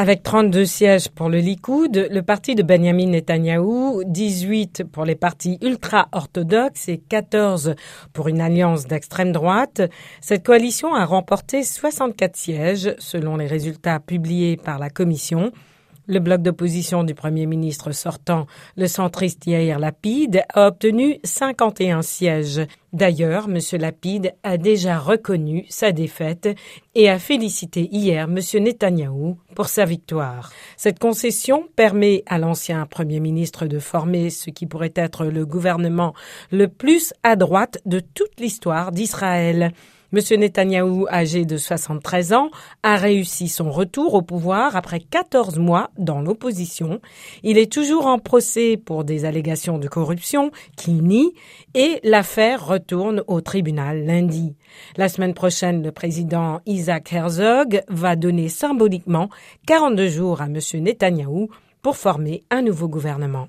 Avec 32 sièges pour le Likoud, le parti de Benjamin Netanyahou, 18 pour les partis ultra-orthodoxes et 14 pour une alliance d'extrême droite, cette coalition a remporté 64 sièges selon les résultats publiés par la Commission. Le bloc d'opposition du Premier ministre sortant, le centriste Yair Lapide, a obtenu 51 sièges. D'ailleurs, M. Lapide a déjà reconnu sa défaite et a félicité hier M. Netanyahou pour sa victoire. Cette concession permet à l'ancien Premier ministre de former ce qui pourrait être le gouvernement le plus à droite de toute l'histoire d'Israël. M. Netanyahou, âgé de 73 ans, a réussi son retour au pouvoir après 14 mois dans l'opposition. Il est toujours en procès pour des allégations de corruption qu'il nie et l'affaire retourne au tribunal lundi. La semaine prochaine, le président Isaac Herzog va donner symboliquement 42 jours à M. Netanyahou pour former un nouveau gouvernement.